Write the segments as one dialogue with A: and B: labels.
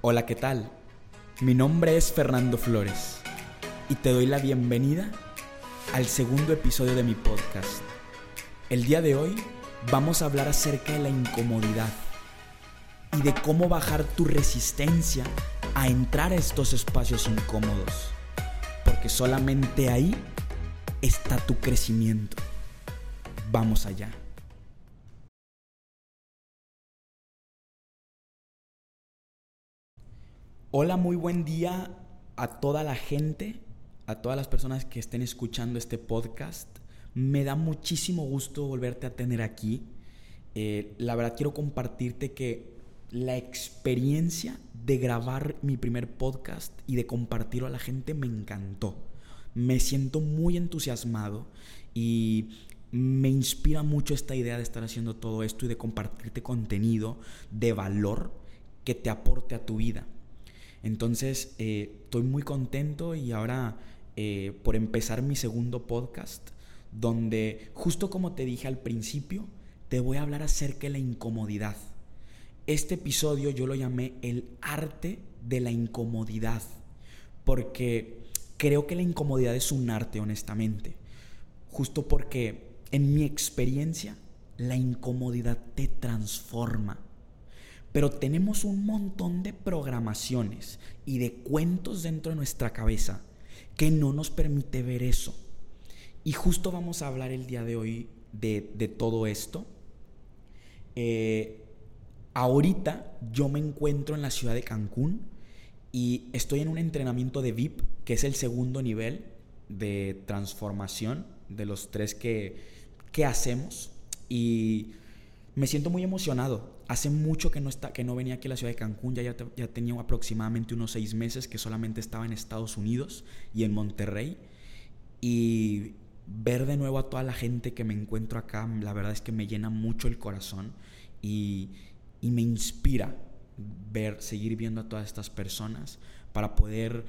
A: Hola, ¿qué tal? Mi nombre es Fernando Flores y te doy la bienvenida al segundo episodio de mi podcast. El día de hoy vamos a hablar acerca de la incomodidad y de cómo bajar tu resistencia a entrar a estos espacios incómodos, porque solamente ahí está tu crecimiento. Vamos allá. Hola, muy buen día a toda la gente, a todas las personas que estén escuchando este podcast. Me da muchísimo gusto volverte a tener aquí. Eh, la verdad quiero compartirte que la experiencia de grabar mi primer podcast y de compartirlo a la gente me encantó. Me siento muy entusiasmado y me inspira mucho esta idea de estar haciendo todo esto y de compartirte contenido de valor que te aporte a tu vida. Entonces, eh, estoy muy contento y ahora eh, por empezar mi segundo podcast, donde justo como te dije al principio, te voy a hablar acerca de la incomodidad. Este episodio yo lo llamé el arte de la incomodidad, porque creo que la incomodidad es un arte, honestamente. Justo porque en mi experiencia, la incomodidad te transforma pero tenemos un montón de programaciones y de cuentos dentro de nuestra cabeza que no nos permite ver eso. Y justo vamos a hablar el día de hoy de, todo esto. Eh, ahorita yo me encuentro en la ciudad de Cancún y estoy en un entrenamiento de VIP, que es el segundo nivel de transformación de los tres que, que hacemos. Y me siento muy emocionado. Hace mucho que no, está, que no venía aquí a la ciudad de Cancún, ya, ya, tenía aproximadamente unos seis meses que solamente estaba en Estados Unidos y en Monterrey. Y ver de nuevo a toda la gente que me encuentro acá, la verdad es que me llena mucho el corazón y, me inspira ver, seguir viendo a todas estas personas para poder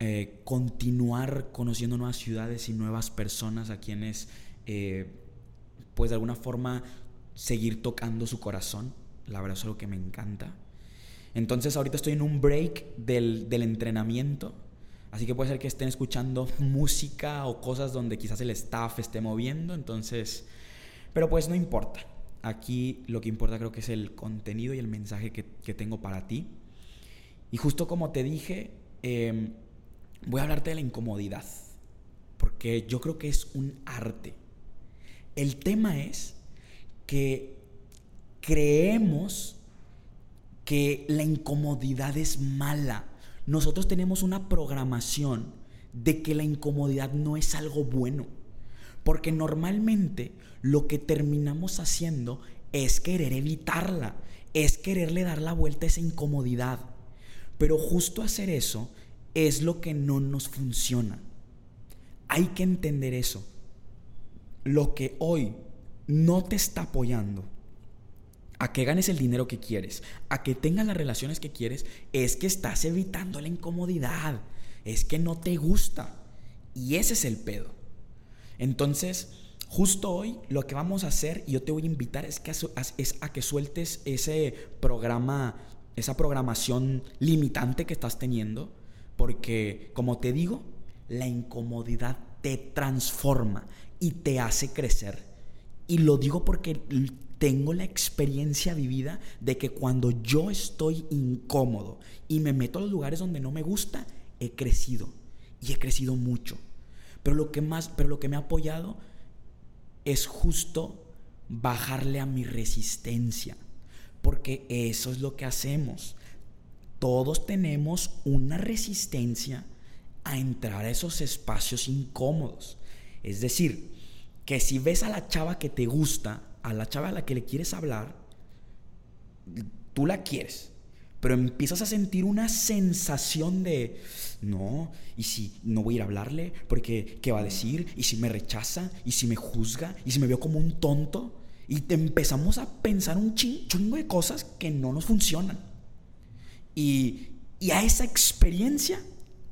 A: eh, continuar conociendo nuevas ciudades y nuevas personas a quienes, eh, pues de alguna forma, seguir tocando su corazón. La verdad es algo que me encanta. Entonces ahorita estoy en un break del, entrenamiento. Así que puede ser que estén escuchando música o cosas donde quizás el staff esté moviendo. Entonces, pero pues no importa. Aquí lo que importa creo que es el contenido y el mensaje que, tengo para ti. Y justo como te dije, em, voy a hablarte de la incomodidad. Porque yo creo que es un arte. El tema es que creemos que la incomodidad es mala. Nosotros tenemos una programación de que la incomodidad no es algo bueno. Porque normalmente lo que terminamos haciendo es querer evitarla, es quererle dar la vuelta a esa incomodidad. Pero justo hacer eso es lo que no nos funciona. Hay que entender eso. Lo que hoy no te está apoyando a que ganes el dinero que quieres, a que tengas las relaciones que quieres, es que estás evitando la incomodidad, es que no te gusta. Y ese es el pedo. Entonces, justo hoy lo que vamos a hacer, y yo te voy a invitar, es, que es a que sueltes ese programa, esa programación limitante que estás teniendo, porque, como te digo, la incomodidad te transforma y te hace crecer. Y lo digo porque tengo la experiencia vivida de que cuando yo estoy incómodo y me meto a los lugares donde no me gusta, he crecido. Y he crecido mucho. Pero lo que más, pero lo que me ha apoyado es justo bajarle a mi resistencia. Porque eso es lo que hacemos. Todos tenemos una resistencia a entrar a esos espacios incómodos. Es decir, que si ves a la chava que te gusta, a la chava a la que le quieres hablar, tú la quieres, pero empiezas a sentir una sensación de, no, y si no voy a ir a hablarle, porque ¿qué va a decir? ¿Y si me rechaza? ¿Y si me juzga? ¿Y si me veo como un tonto? Y te empezamos a pensar un chingo de cosas que no nos funcionan. Y, y a esa experiencia,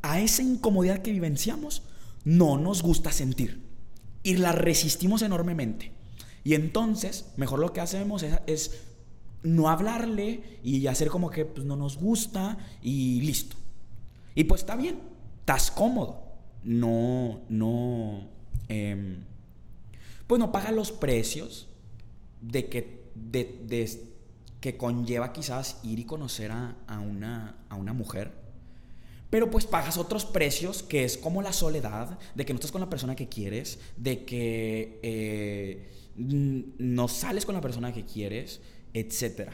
A: a esa incomodidad que vivenciamos, no nos gusta sentir y la resistimos enormemente. Y entonces, mejor lo que hacemos es, no hablarle y hacer como que pues, no nos gusta y listo. Y pues está bien, estás cómodo. No, no, em, pues no paga los precios de que, de, que conlleva quizás ir y conocer a, una, a una mujer. Pero pues pagas otros precios, que es como la soledad, de que no estás con la persona que quieres, de que eh, no sales con la persona que quieres, etc.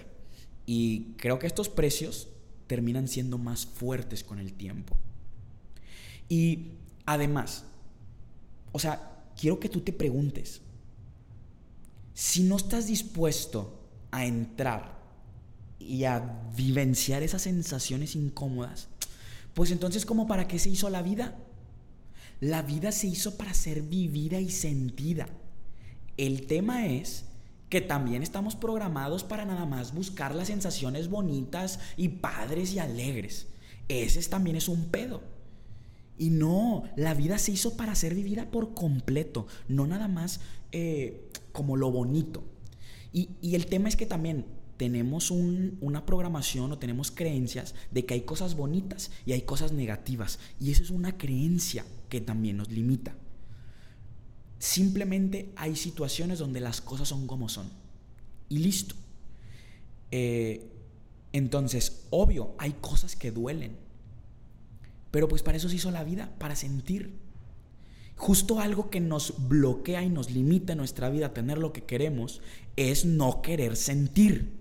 A: Y creo que estos precios terminan siendo más fuertes con el tiempo. Y además, o sea, quiero que tú te preguntes, si no estás dispuesto a entrar y a vivenciar esas sensaciones incómodas, pues entonces, ¿cómo para qué se hizo la vida? La vida se hizo para ser vivida y sentida. El tema es que también estamos programados para nada más buscar las sensaciones bonitas y padres y alegres. Ese también es un pedo. Y no, la vida se hizo para ser vivida por completo, no nada más eh, como lo bonito. Y, el tema es que también tenemos una programación o tenemos creencias de que hay cosas bonitas y hay cosas negativas. Y eso es una creencia que también nos limita. Simplemente hay situaciones donde las cosas son como son. Y listo. Eh, entonces, obvio, hay cosas que duelen. Pero pues para eso se hizo la vida, para sentir. Justo algo que nos bloquea y nos limita en nuestra vida a tener lo que queremos es no querer sentir.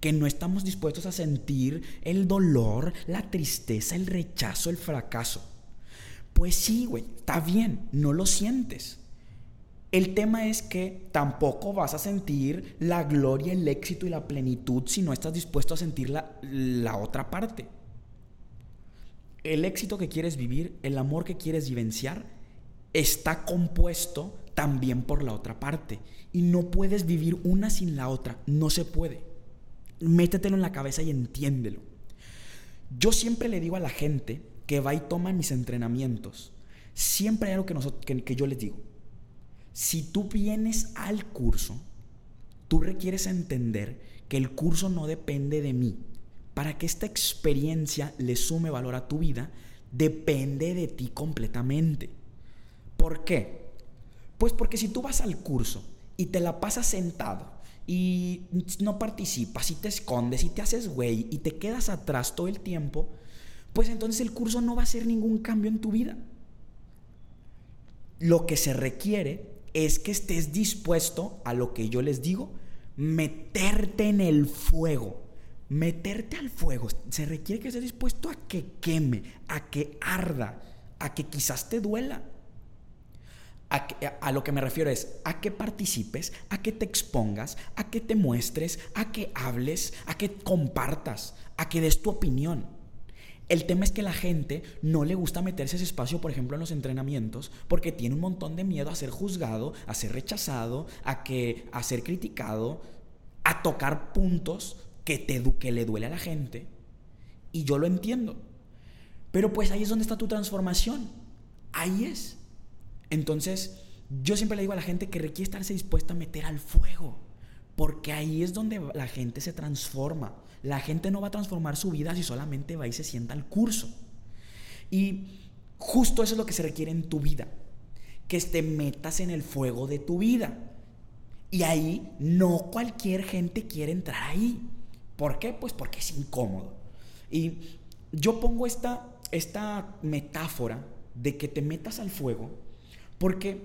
A: Que no estamos dispuestos a sentir el dolor, la tristeza, el rechazo, el fracaso. Pues sí, güey, está bien, no lo sientes. El tema es que tampoco vas a sentir la gloria, el éxito y la plenitud si no estás dispuesto a sentir la, otra parte. El éxito que quieres vivir, el amor que quieres vivenciar, está compuesto también por la otra parte. Y no puedes vivir una sin la otra. No se puede. Métetelo en la cabeza y entiéndelo. Yo siempre le digo a la gente que va y toma mis entrenamientos. Siempre hay algo que, que yo les digo si tú vienes al curso, tú requieres entender que el curso no depende de mí. Para que esta experiencia le sume valor a tu vida, depende de ti completamente. ¿Por qué? Pues porque si tú vas al curso y te la pasas sentado y no participas y te escondes y te haces güey y te quedas atrás todo el tiempo, pues entonces el curso no va a hacer ningún cambio en tu vida. Lo que se requiere es que estés dispuesto a lo que yo les digo, meterte en el fuego. Meterte al fuego. Se requiere que estés dispuesto a que queme, a que arda, a que quizás te duela. A, lo que me refiero es a que participes, a que te expongas, a que te muestres, a que hables, a que compartas, a que des tu opinión. El tema es que la gente no le gusta meterse ese espacio, por ejemplo, en los entrenamientos, porque tiene un montón de miedo a ser juzgado, a ser rechazado, a, que, a ser criticado, a tocar puntos que, te, que le duele a la gente. Y yo lo entiendo. Pero pues ahí es donde está tu transformación. Ahí es. Entonces, yo siempre le digo a la gente que requiere estarse dispuesta a meter al fuego. Porque ahí es donde la gente se transforma. La gente no va a transformar su vida si solamente va y se sienta al curso. Y justo eso es lo que se requiere en tu vida. Que te metas en el fuego de tu vida. Y ahí no cualquier gente quiere entrar ahí. ¿Por qué? Pues porque es incómodo. Y yo pongo esta, esta metáfora de que te metas al fuego porque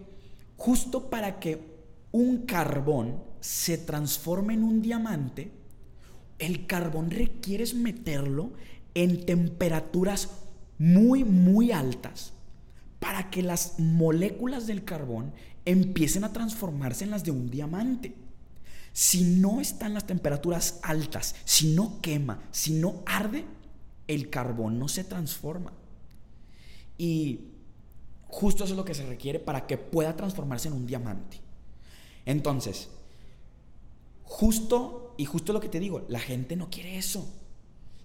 A: justo para que un carbón se transforme en un diamante, el carbón requieres meterlo en temperaturas muy, muy altas para que las moléculas del carbón empiecen a transformarse en las de un diamante. Si no están las temperaturas altas, si no quema, si no arde, el carbón no se transforma. Y justo eso es lo que se requiere para que pueda transformarse en un diamante. Entonces, justo y justo lo que te digo, la gente no quiere eso.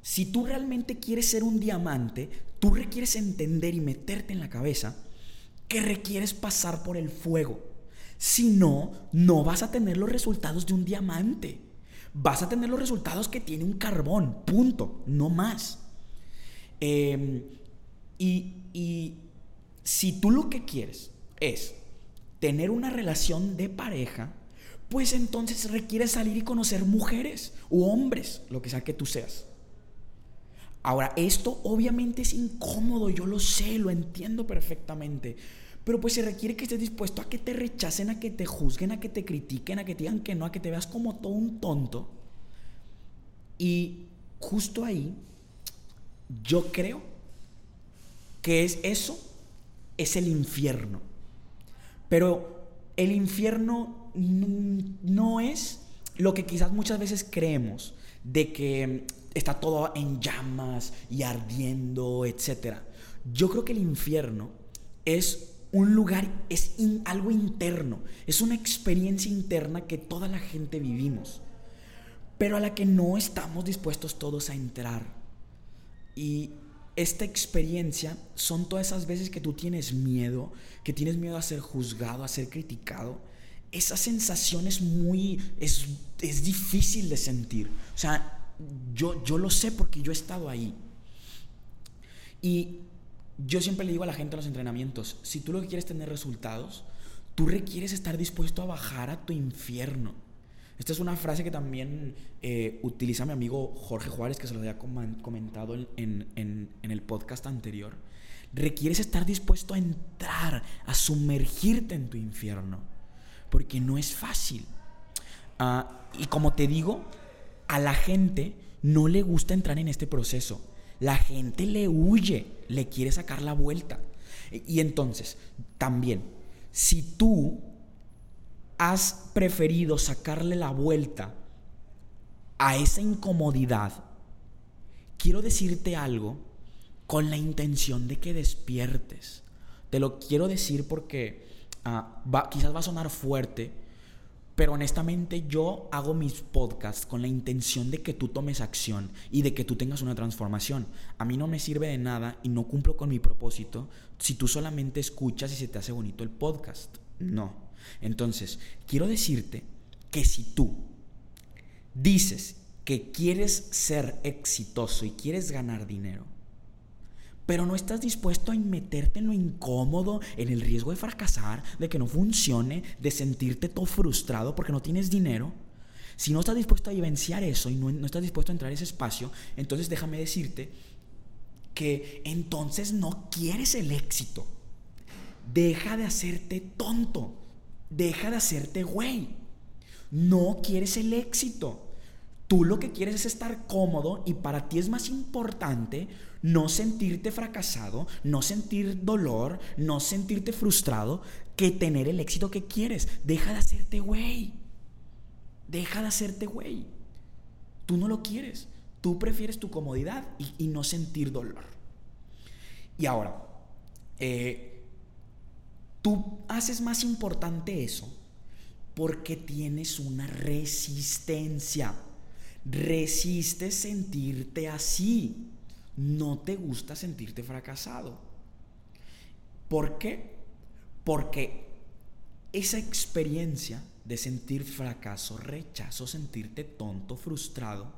A: Si tú realmente quieres ser un diamante, tú requieres entender y meterte en la cabeza que requieres pasar por el fuego. Si no, no vas a tener los resultados de un diamante. vas a tener los resultados que tiene un carbón, punto, no más. Em, y, y si tú lo que quieres es tener una relación de pareja, pues entonces requiere salir y conocer mujeres u hombres, lo que sea que tú seas. Ahora, esto obviamente es incómodo, yo lo sé, lo entiendo perfectamente. Pero pues se requiere que estés dispuesto a que te rechacen, a que te juzguen, a que te critiquen, a que te digan que no, a que te veas como todo un tonto. Y justo ahí, yo creo que es eso, es el infierno. Pero el infierno no es lo que quizás muchas veces creemos, de que está todo en llamas y ardiendo, etc. Yo creo que el infierno es un lugar, es algo interno, es una experiencia interna que toda la gente vivimos, pero a la que no estamos dispuestos todos a entrar. Y esta experiencia son todas esas veces que tú tienes miedo, que tienes miedo a ser juzgado, a ser criticado. Esa sensación es muy, es, es difícil de sentir. O sea, yo, yo lo sé porque yo he estado ahí. Y yo siempre le digo a la gente en los entrenamientos, si tú lo que quieres tener resultados, tú requieres estar dispuesto a bajar a tu infierno. Esta es una frase que también eh, utiliza mi amigo Jorge Juárez, que se lo había comentado en, en, el podcast anterior. Requieres estar dispuesto a entrar, a sumergirte en tu infierno, porque no es fácil. Ah, y como te digo, a la gente no le gusta entrar en este proceso. La gente le huye, le quiere sacar la vuelta. Y entonces, también, si tú has preferido sacarle la vuelta a esa incomodidad, quiero decirte algo con la intención de que despiertes. Te lo quiero decir porque ah, quizás va a sonar fuerte, pero honestamente yo hago mis podcasts con la intención de que tú tomes acción y de que tú tengas una transformación. A mí no me sirve de nada y no cumplo con mi propósito si tú solamente escuchas y se te hace bonito el podcast. No. Entonces, quiero decirte que si tú dices que quieres ser exitoso y quieres ganar dinero, pero no estás dispuesto a meterte en lo incómodo, en el riesgo de fracasar, de que no funcione, de sentirte todo frustrado porque no tienes dinero. Si no estás dispuesto a vivenciar eso y no, no estás dispuesto a entrar a ese espacio, entonces déjame decirte que entonces no quieres el éxito. Deja de hacerte tonto. Deja de hacerte güey. No quieres el éxito. Tú lo que quieres es estar cómodo y para ti es más importante no sentirte fracasado, no sentir dolor, no sentirte frustrado, que tener el éxito que quieres. Deja de hacerte güey. Deja de hacerte güey. Tú no lo quieres. Tú prefieres tu comodidad y, no sentir dolor. Y ahora, eh, tú haces más importante eso porque tienes una resistencia. Resistes sentirte así no te gusta sentirte fracasado. ¿Por qué? Porque esa experiencia de sentir fracaso, rechazo, sentirte tonto, frustrado,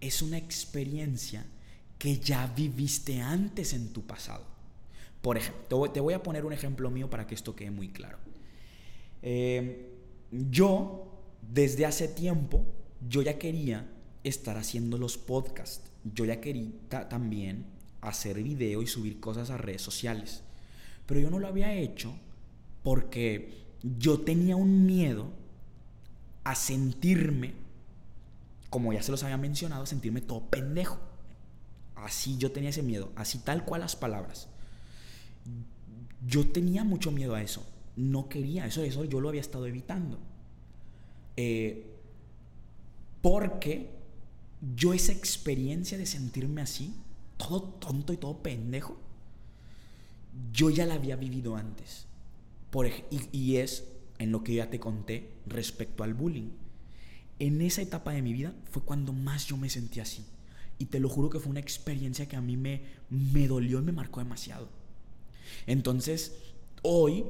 A: es una experiencia que ya viviste antes en tu pasado. Por ejemplo, te voy a poner un ejemplo mío para que esto quede muy claro. Eh, yo, desde hace tiempo, yo ya quería estar haciendo los podcasts yo ya quería también hacer video y subir cosas a redes sociales. Pero yo no lo había hecho porque yo tenía un miedo a sentirme, como ya se los había mencionado, sentirme todo pendejo. Así yo tenía ese miedo, así tal cual las palabras. Yo tenía mucho miedo a eso. No quería, eso, eso yo lo había estado evitando. Eh, porque yo esa experiencia de sentirme así, todo tonto y todo pendejo, yo ya la había vivido antes. Por, y, es en lo que ya te conté respecto al bullying. En esa etapa de mi vida fue cuando más yo me sentí así. Y te lo juro que fue una experiencia que a mí me, me dolió y me marcó demasiado. Entonces, hoy,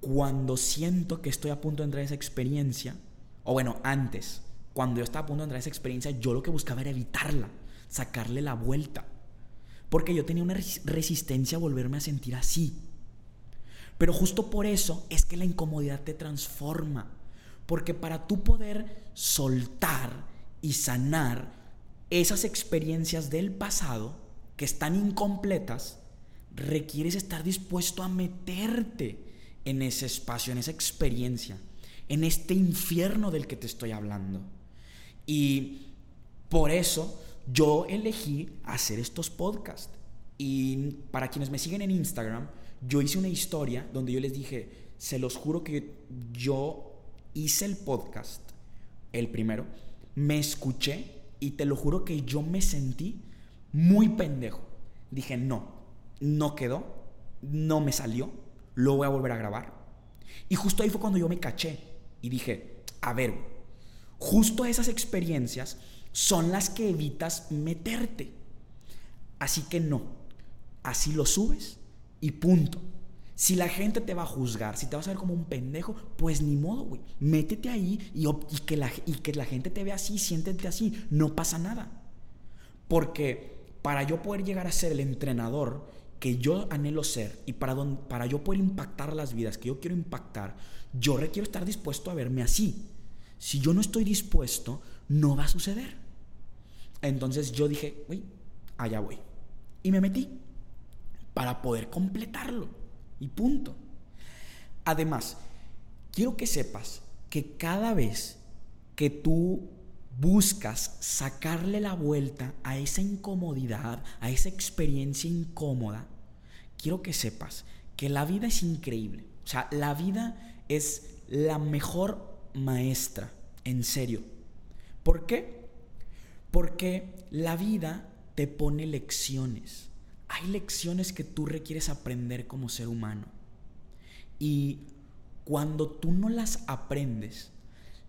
A: cuando siento que estoy a punto de entrar en esa experiencia, o bueno, antes, cuando yo estaba a punto de entrar a esa experiencia, yo lo que buscaba era evitarla, sacarle la vuelta. Porque yo tenía una resistencia a volverme a sentir así. Pero justo por eso es que la incomodidad te transforma. Porque para tú poder soltar y sanar esas experiencias del pasado que están incompletas, requieres estar dispuesto a meterte en ese espacio, en esa experiencia, en este infierno del que te estoy hablando. Y por eso yo elegí hacer estos podcasts. Y para quienes me siguen en Instagram, yo hice una historia donde yo les dije, se los juro que yo hice el podcast, el primero, me escuché y te lo juro que yo me sentí muy pendejo. Dije, no, no quedó, no me salió, lo voy a volver a grabar. Y justo ahí fue cuando yo me caché y dije, a ver, justo esas experiencias son las que evitas meterte. Así que no, así lo subes y punto. Si la gente te va a juzgar, si te vas a ver como un pendejo, pues ni modo, güey. Métete ahí y, que la, y que la gente te vea así, siéntete así. No pasa nada. Porque para yo poder llegar a ser el entrenador que yo anhelo ser y para, para yo poder impactar las vidas que yo quiero impactar, yo requiero estar dispuesto a verme así. Si yo no estoy dispuesto, no va a suceder. Entonces yo dije, uy, allá voy. Y me metí para poder completarlo. Y punto. Además, quiero que sepas que cada vez que tú buscas sacarle la vuelta a esa incomodidad, a esa experiencia incómoda, quiero que sepas que la vida es increíble. O sea, la vida es la mejor maestra, en serio. ¿Por qué? Porque la vida te pone lecciones hay lecciones que tú requieres aprender como ser humano. Y cuando tú no las aprendes,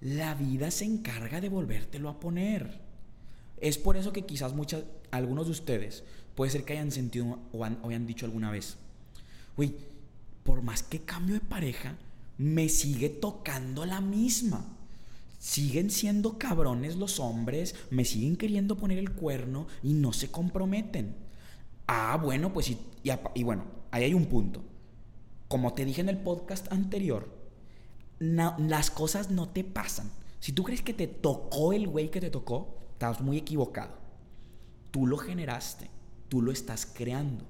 A: la vida se encarga de volvértelo a poner. Es por eso que quizás muchas, algunos de ustedes puede ser que hayan sentido o, hayan dicho alguna vez, uy, por más que cambio de pareja, me sigue tocando la misma. Siguen siendo cabrones los hombres, me siguen queriendo poner el cuerno y no se comprometen. Ah, bueno, pues y, y, bueno, ahí hay un punto. Como te dije en el podcast anterior, las cosas no te pasan. Si tú crees que te tocó el güey que te tocó, estás muy equivocado. Tú lo generaste, tú lo estás creando.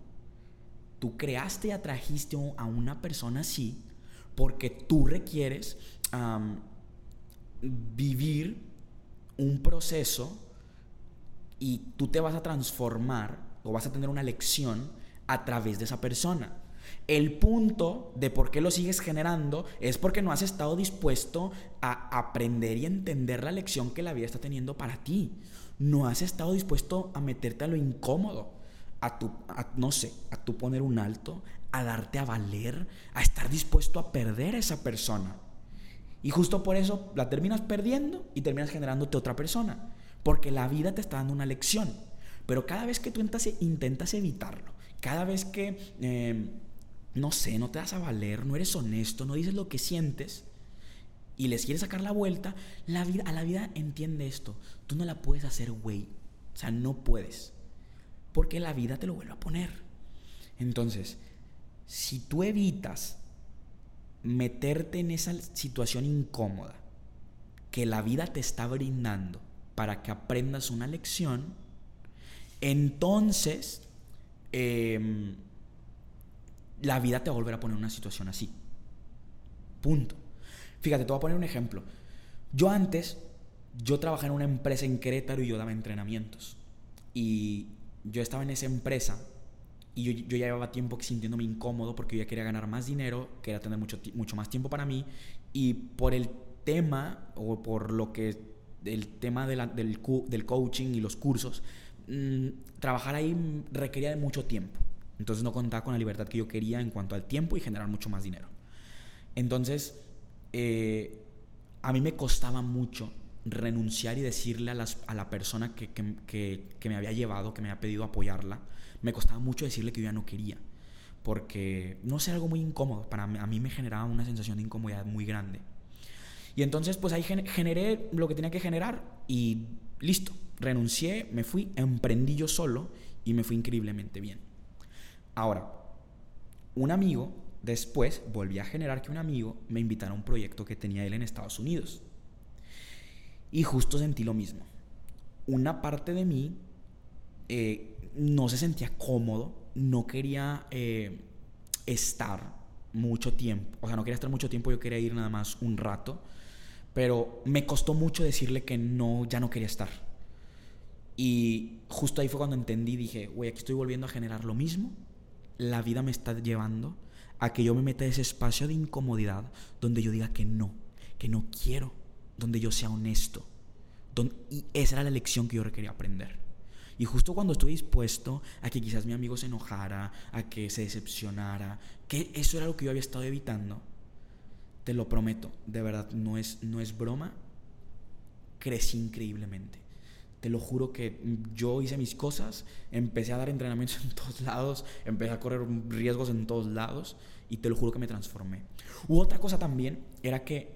A: Tú creaste y atrajiste a una persona así porque tú requieres vivir un proceso y tú te vas a transformar o vas a tener una lección a través de esa persona. El punto de por qué lo sigues generando es porque no has estado dispuesto a aprender y entender la lección que la vida está teniendo para ti. No has estado dispuesto a meterte a lo incómodo, a tu, no sé, a tu poner un alto, a darte a valer, a estar dispuesto a perder a esa persona. Y justo por eso la terminas perdiendo y terminas generándote otra persona. Porque la vida te está dando una lección. Pero cada vez que tú intentas evitarlo, cada vez que, em, no sé, no te das a valer, no eres honesto, no dices lo que sientes y les quieres sacar la vuelta, la vida, a la vida entiende esto. Tú no la puedes hacer, güey. O sea, no puedes. Porque la vida te lo vuelve a poner. Entonces, si tú evitas meterte en esa situación incómoda que la vida te está brindando para que aprendas una lección, entonces em, la vida te va a volver a poner una situación así. Punto. Fíjate, te voy a poner un ejemplo. Yo antes, yo trabajaba en una empresa en Querétaro y yo daba entrenamientos. Y yo estaba en esa empresa y yo, ya llevaba tiempo sintiéndome incómodo porque yo ya quería ganar más dinero, quería tener mucho, mucho más tiempo para mí. Y por el tema, o por lo que, el tema del, del coaching y los cursos, Mm, trabajar ahí requería mucho tiempo. Entonces no contaba con la libertad que yo quería en cuanto al tiempo y generar mucho más dinero. Entonces, eh, a mí me costaba mucho renunciar y decirle a, las, a la persona que, que, me había llevado, que me había pedido apoyarla, me costaba mucho decirle que yo ya no quería. Porque, no sé, algo muy incómodo. Para mí, a mí me generaba una sensación de incomodidad muy grande. Y entonces pues ahí generé lo que tenía que generar y listo, renuncié, me fui, emprendí yo solo y me fui increíblemente bien. Ahora, un amigo, después volví a generar que un amigo me invitara a un proyecto que tenía él en Estados Unidos. Y justo sentí lo mismo. Una parte de mí eh, no se sentía cómodo, no quería eh, estar mucho tiempo, o sea, no quería estar mucho tiempo, yo quería ir nada más un rato, pero me costó mucho decirle que no, ya no quería estar. Y justo ahí fue cuando entendí, dije, güey, aquí estoy volviendo a generar lo mismo, la vida me está llevando a que yo me meta en ese espacio de incomodidad donde yo diga que no, que no quiero, donde yo sea honesto. y esa era la lección que yo quería aprender. Y justo cuando estoy dispuesto a que quizás mi amigo se enojara, a que se decepcionara, que eso era lo que yo había estado evitando, te lo prometo, de verdad, no es, no es broma, crecí increíblemente. Te lo juro que yo hice mis cosas, empecé a dar entrenamientos en todos lados, empecé a correr riesgos en todos lados y te lo juro que me transformé. U otra cosa también era que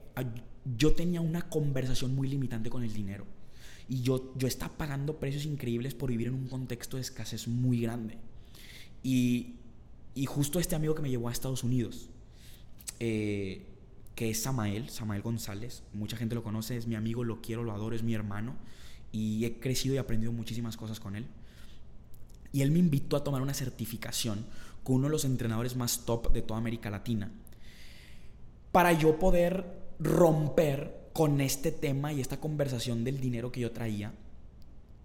A: yo tenía una conversación muy limitante con el dinero. Y yo, yo estaba pagando precios increíbles por vivir en un contexto de escasez muy grande. Y, y justo este amigo que me llevó a Estados Unidos, eh, que es Samael, Samael González, mucha gente lo conoce, es mi amigo, lo quiero, lo adoro, es mi hermano. Y he crecido y aprendido muchísimas cosas con él. Y él me invitó a tomar una certificación con uno de los entrenadores más top de toda América Latina. Para yo poder romper con este tema y esta conversación del dinero que yo traía.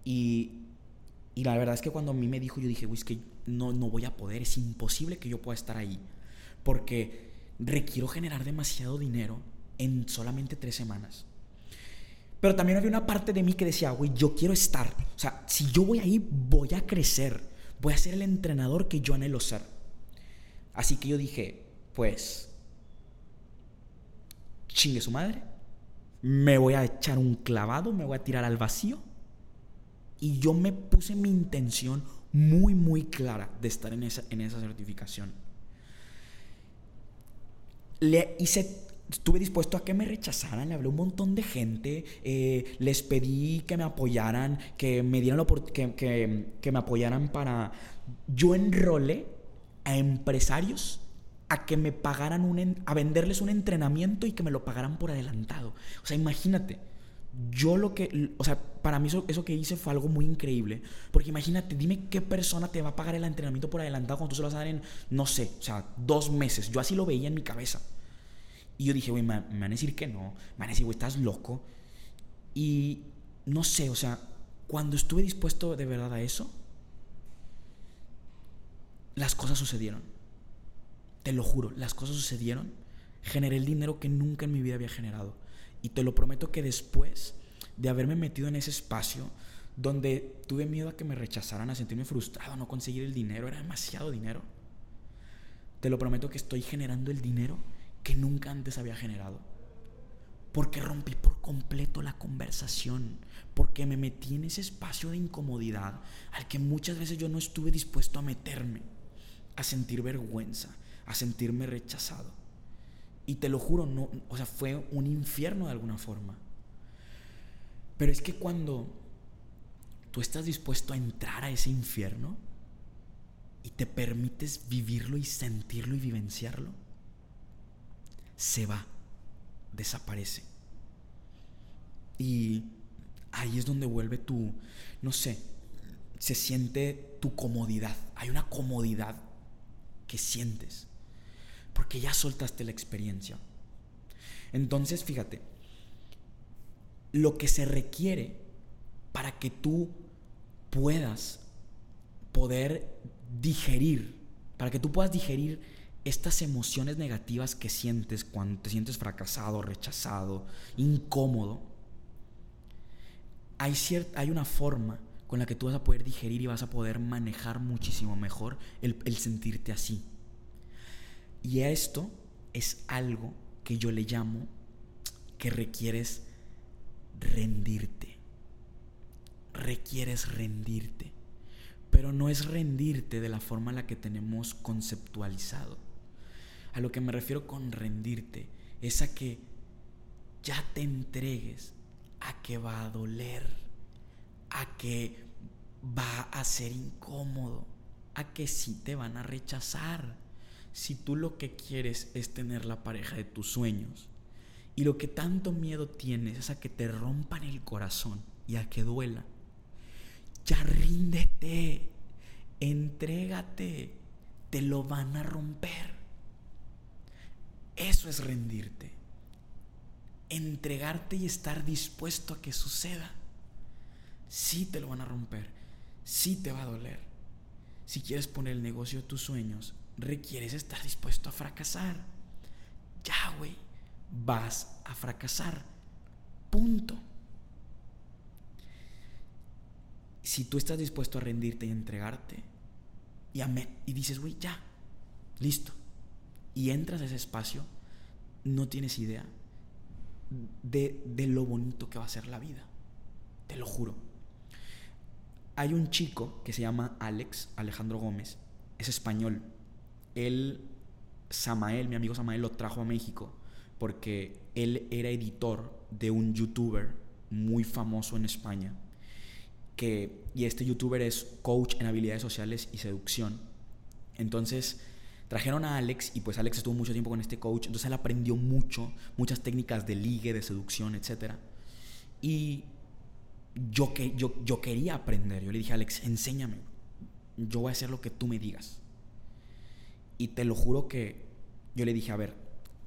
A: Y, y la verdad es que cuando a mí me dijo, yo dije, güey, es que no, no voy a poder, es imposible que yo pueda estar ahí. Porque requiero generar demasiado dinero en solamente tres semanas. Pero también había una parte de mí que decía, güey, yo quiero estar. O sea, si yo voy ahí, voy a crecer. Voy a ser el entrenador que yo anhelo ser. Así que yo dije, pues, chingue su madre me voy a echar un clavado, me voy a tirar al vacío. Y yo me puse mi intención muy, muy clara de estar en esa, en esa certificación. Le hice, estuve dispuesto a que me rechazaran, le hablé a un montón de gente, eh, les pedí que me apoyaran, que me dieran que, que, que me apoyaran para... Yo enrolé a empresarios a que me pagaran un, a venderles un entrenamiento y que me lo pagaran por adelantado. O sea, imagínate, yo lo que, o sea, para mí eso, que hice fue algo muy increíble, porque imagínate, dime qué persona te va a pagar el entrenamiento por adelantado cuando tú se lo vas a dar en, no sé, o sea, dos meses. Yo así lo veía en mi cabeza. Y yo dije, güey, me van a decir que no, me van a decir, güey, estás loco. Y no sé, o sea, cuando estuve dispuesto de verdad a eso, las cosas sucedieron. Te lo juro, las cosas sucedieron. Generé el dinero que nunca en mi vida había generado. Y te lo prometo que después de haberme metido en ese espacio donde tuve miedo a que me rechazaran, a sentirme frustrado, a no conseguir el dinero, era demasiado dinero. Te lo prometo que estoy generando el dinero que nunca antes había generado. Porque rompí por completo la conversación, porque me metí en ese espacio de incomodidad al que muchas veces yo no estuve dispuesto a meterme, a sentir vergüenza, a sentirme rechazado. Y te lo juro, no, o sea, fue un infierno de alguna forma. Pero es que cuando tú estás dispuesto a entrar a ese infierno y te permites vivirlo y sentirlo y vivenciarlo, se va, desaparece. Y ahí es donde vuelve tu, no sé, se siente tu comodidad. Hay una comodidad que sientes porque ya soltaste la experiencia. Entonces, fíjate, lo que se requiere para que tú puedas poder digerir, para que tú puedas digerir estas emociones negativas que sientes cuando te sientes fracasado, rechazado, incómodo, hay, hay una forma con la que tú vas a poder digerir y vas a poder manejar muchísimo mejor el, el sentirte así. Y esto es algo que yo le llamo que requieres rendirte. Requieres rendirte. Pero no es rendirte de la forma en la que tenemos conceptualizado. A lo que me refiero con rendirte es a que ya te entregues a que va a doler, a que va a ser incómodo, a que sí te van a rechazar. Si tú lo que quieres es tener la pareja de tus sueños y lo que tanto miedo tienes es a que te rompan el corazón y a que duela, ya ríndete, entrégate, te lo van a romper. Eso es rendirte. Entregarte y estar dispuesto a que suceda. Sí te lo van a romper, sí te va a doler. Si quieres poner el negocio de tus sueños, requieres estar dispuesto a fracasar. Ya, güey, vas a fracasar. Punto. Si tú estás dispuesto a rendirte y entregarte, y, y dices, güey, ya, listo, y entras a ese espacio, no tienes idea de, de lo bonito que va a ser la vida. Te lo juro. Hay un chico que se llama Alex, Alejandro Gómez, es español. Él, Samael, mi amigo Samael, lo trajo a México porque él era editor de un youtuber muy famoso en España. Que, y este youtuber es coach en habilidades sociales y seducción. Entonces, trajeron a Alex y pues Alex estuvo mucho tiempo con este coach. Entonces, él aprendió mucho, muchas técnicas de ligue, de seducción, etc. Y yo, que, yo, yo quería aprender. Yo le dije Alex, enséñame. Yo voy a hacer lo que tú me digas. Y te lo juro que yo le dije, a ver,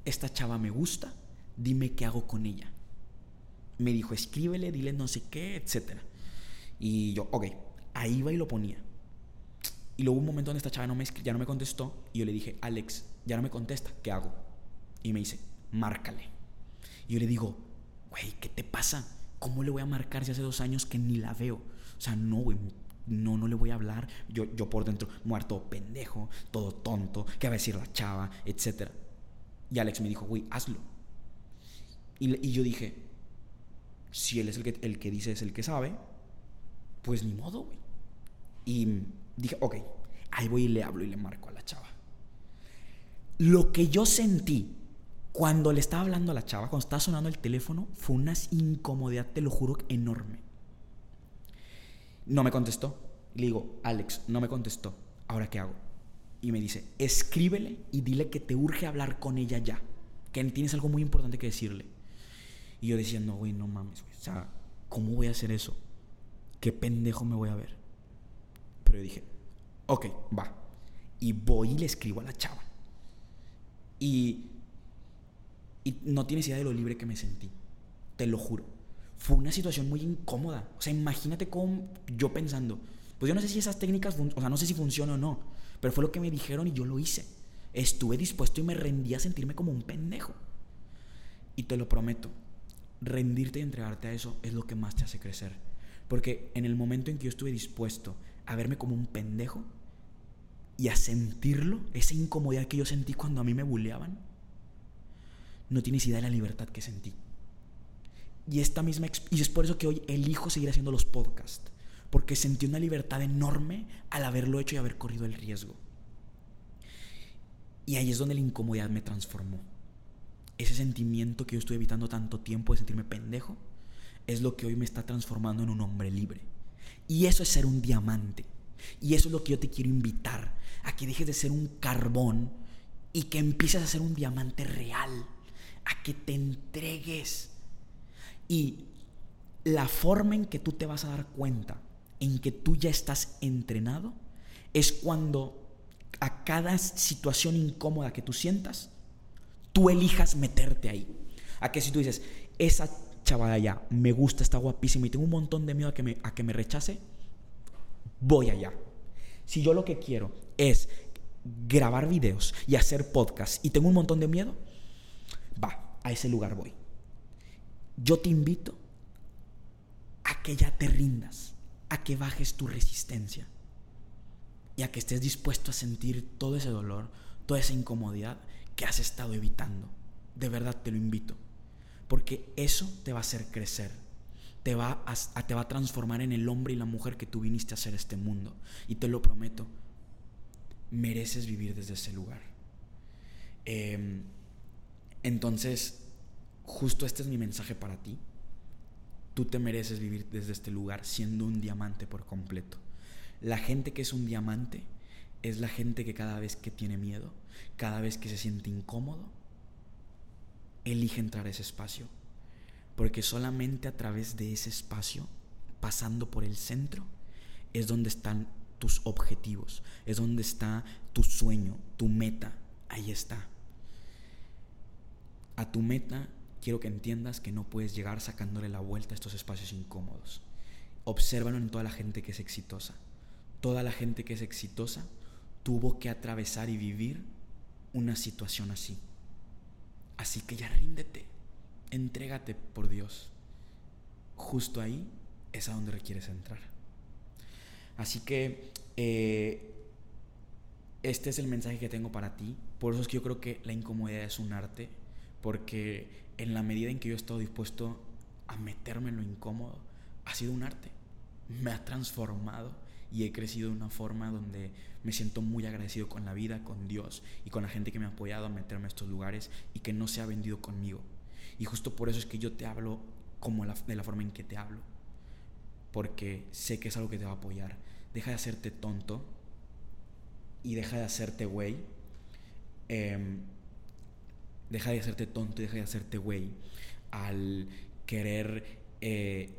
A: esta chava me gusta, dime qué hago con ella. Me dijo, escríbele, dile no sé qué, etc. Y yo, ok, ahí va y lo ponía. Y luego un momento donde esta chava no me, ya no me contestó y yo le dije, Alex, ya no me contesta, ¿qué hago? Y me dice, márcale. Y yo le digo, güey, ¿qué te pasa? ¿Cómo le voy a marcar si hace dos años que ni la veo? O sea, no, güey, no, no le voy a hablar. Yo, yo por dentro, muerto, pendejo, todo tonto, ¿qué va a decir la chava? Etcétera. Y Alex me dijo, güey, hazlo. Y, yo dije, si él es el que, el que dice es el que sabe, pues ni modo, güey. Y dije, ok, ahí voy y le hablo y le marco a la chava. Lo que yo sentí cuando le estaba hablando a la chava, cuando estaba sonando el teléfono, fue una incomodidad, te lo juro, enorme. No me contestó. Le digo, Alex, no me contestó. ¿Ahora qué hago? y me dice, escríbele y dile que te urge hablar con ella ya, que tienes algo muy importante que decirle. Y yo decía, no, güey, no mames, güey. O sea, ¿cómo voy a hacer eso? ¿Qué pendejo me voy a ver? Pero yo dije, ok, va. Y voy y le escribo a la chava. Y, y no tienes idea de lo libre que me sentí. Te lo juro. Fue una situación muy incómoda. O sea, imagínate cómo yo pensando, pues yo no sé si esas técnicas, o sea, no sé si funcionan o no pero fue lo que me dijeron y yo lo hice. Estuve dispuesto y me rendí a sentirme como un pendejo. Y te lo prometo, rendirte y entregarte a eso es lo que más te hace crecer. Porque en el momento en que yo estuve dispuesto a verme como un pendejo y a sentirlo, esa incomodidad que yo sentí cuando a mí me bulleaban, no tienes idea de la libertad que sentí. Y esta misma y es por eso que hoy elijo seguir haciendo los podcasts porque sentí una libertad enorme al haberlo hecho y haber corrido el riesgo. Y ahí es donde la incomodidad me transformó. Ese sentimiento que yo estuve evitando tanto tiempo de sentirme pendejo es lo que hoy me está transformando en un hombre libre. Y eso es ser un diamante. Y eso es lo que yo te quiero invitar, a que dejes de ser un carbón y que empieces a ser un diamante real, a que te entregues. Y la forma en que tú te vas a dar cuenta en que tú ya estás entrenado es cuando a cada situación incómoda que tú sientas, tú elijas meterte ahí. A que si tú dices, esa chavala ya me gusta, está guapísima y tengo un montón de miedo a que me, a que me rechace, voy allá. Si yo lo que quiero es grabar videos y hacer podcasts y tengo un montón de miedo, va, a ese lugar voy. Yo te invito a que ya te rindas a que bajes tu resistencia y a que estés dispuesto a sentir todo ese dolor, toda esa incomodidad que has estado evitando. De verdad te lo invito, porque eso te va a hacer crecer, te va a, te va a transformar en el hombre y la mujer que tú viniste a hacer este mundo. Y te lo prometo, mereces vivir desde ese lugar. Em, entonces, justo este es mi mensaje para ti. Tú te mereces vivir desde este lugar siendo un diamante por completo. La gente que es un diamante es la gente que cada vez que tiene miedo, cada vez que se siente incómodo, elige entrar a ese espacio. Porque solamente a través de ese espacio, pasando por el centro, es donde están tus objetivos, es donde está tu sueño, tu meta, ahí está. A tu meta quiero que entiendas que no puedes llegar sacándole la vuelta a estos espacios incómodos. Obsérvalo en toda la gente que es exitosa. Toda la gente que es exitosa tuvo que atravesar y vivir una situación así. Así que ya ríndete, entrégate por Dios. Justo ahí es a donde requieres entrar. Así que eh, este es el mensaje que tengo para ti. Por eso es que yo creo que la incomodidad es un arte, porque en la medida en que yo he estado dispuesto a meterme en lo incómodo, ha sido un arte. Me ha transformado y he crecido de una forma donde me siento muy agradecido con la vida, con Dios y con la gente que me ha apoyado a meterme a estos lugares y que no se ha vendido conmigo. Y justo por eso es que yo te hablo como de la forma en que te hablo, porque sé que es algo que te va a apoyar. Deja de hacerte tonto y deja de hacerte güey. Em, deja de hacerte tonto y deja de hacerte güey al querer, eh,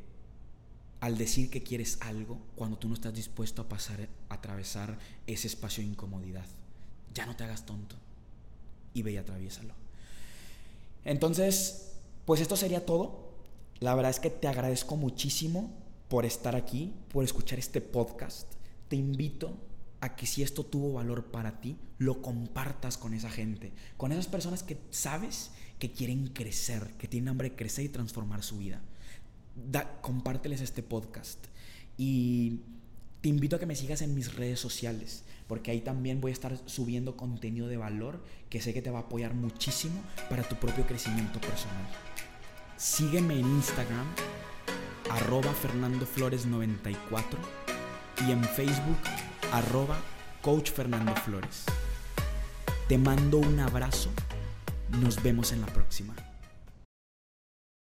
A: al decir que quieres algo cuando tú no estás dispuesto a pasar, a atravesar ese espacio de incomodidad. Ya no te hagas tonto y ve y atraviésalo. Entonces, pues esto sería todo. La verdad es que te agradezco muchísimo por estar aquí, por escuchar este podcast. Te invito a que si esto tuvo valor para ti, lo compartas con esa gente, con esas personas que sabes que quieren crecer, que tienen hambre de crecer y transformar su vida. Da, compárteles este podcast y te invito a que me sigas en mis redes sociales, porque ahí también voy a estar subiendo contenido de valor que sé que te va a apoyar muchísimo para tu propio crecimiento personal. Sígueme en Instagram, arroba Fernando Flores 94 y en Facebook arroba Coach Fernando Flores. Te mando un abrazo. Nos vemos en la próxima.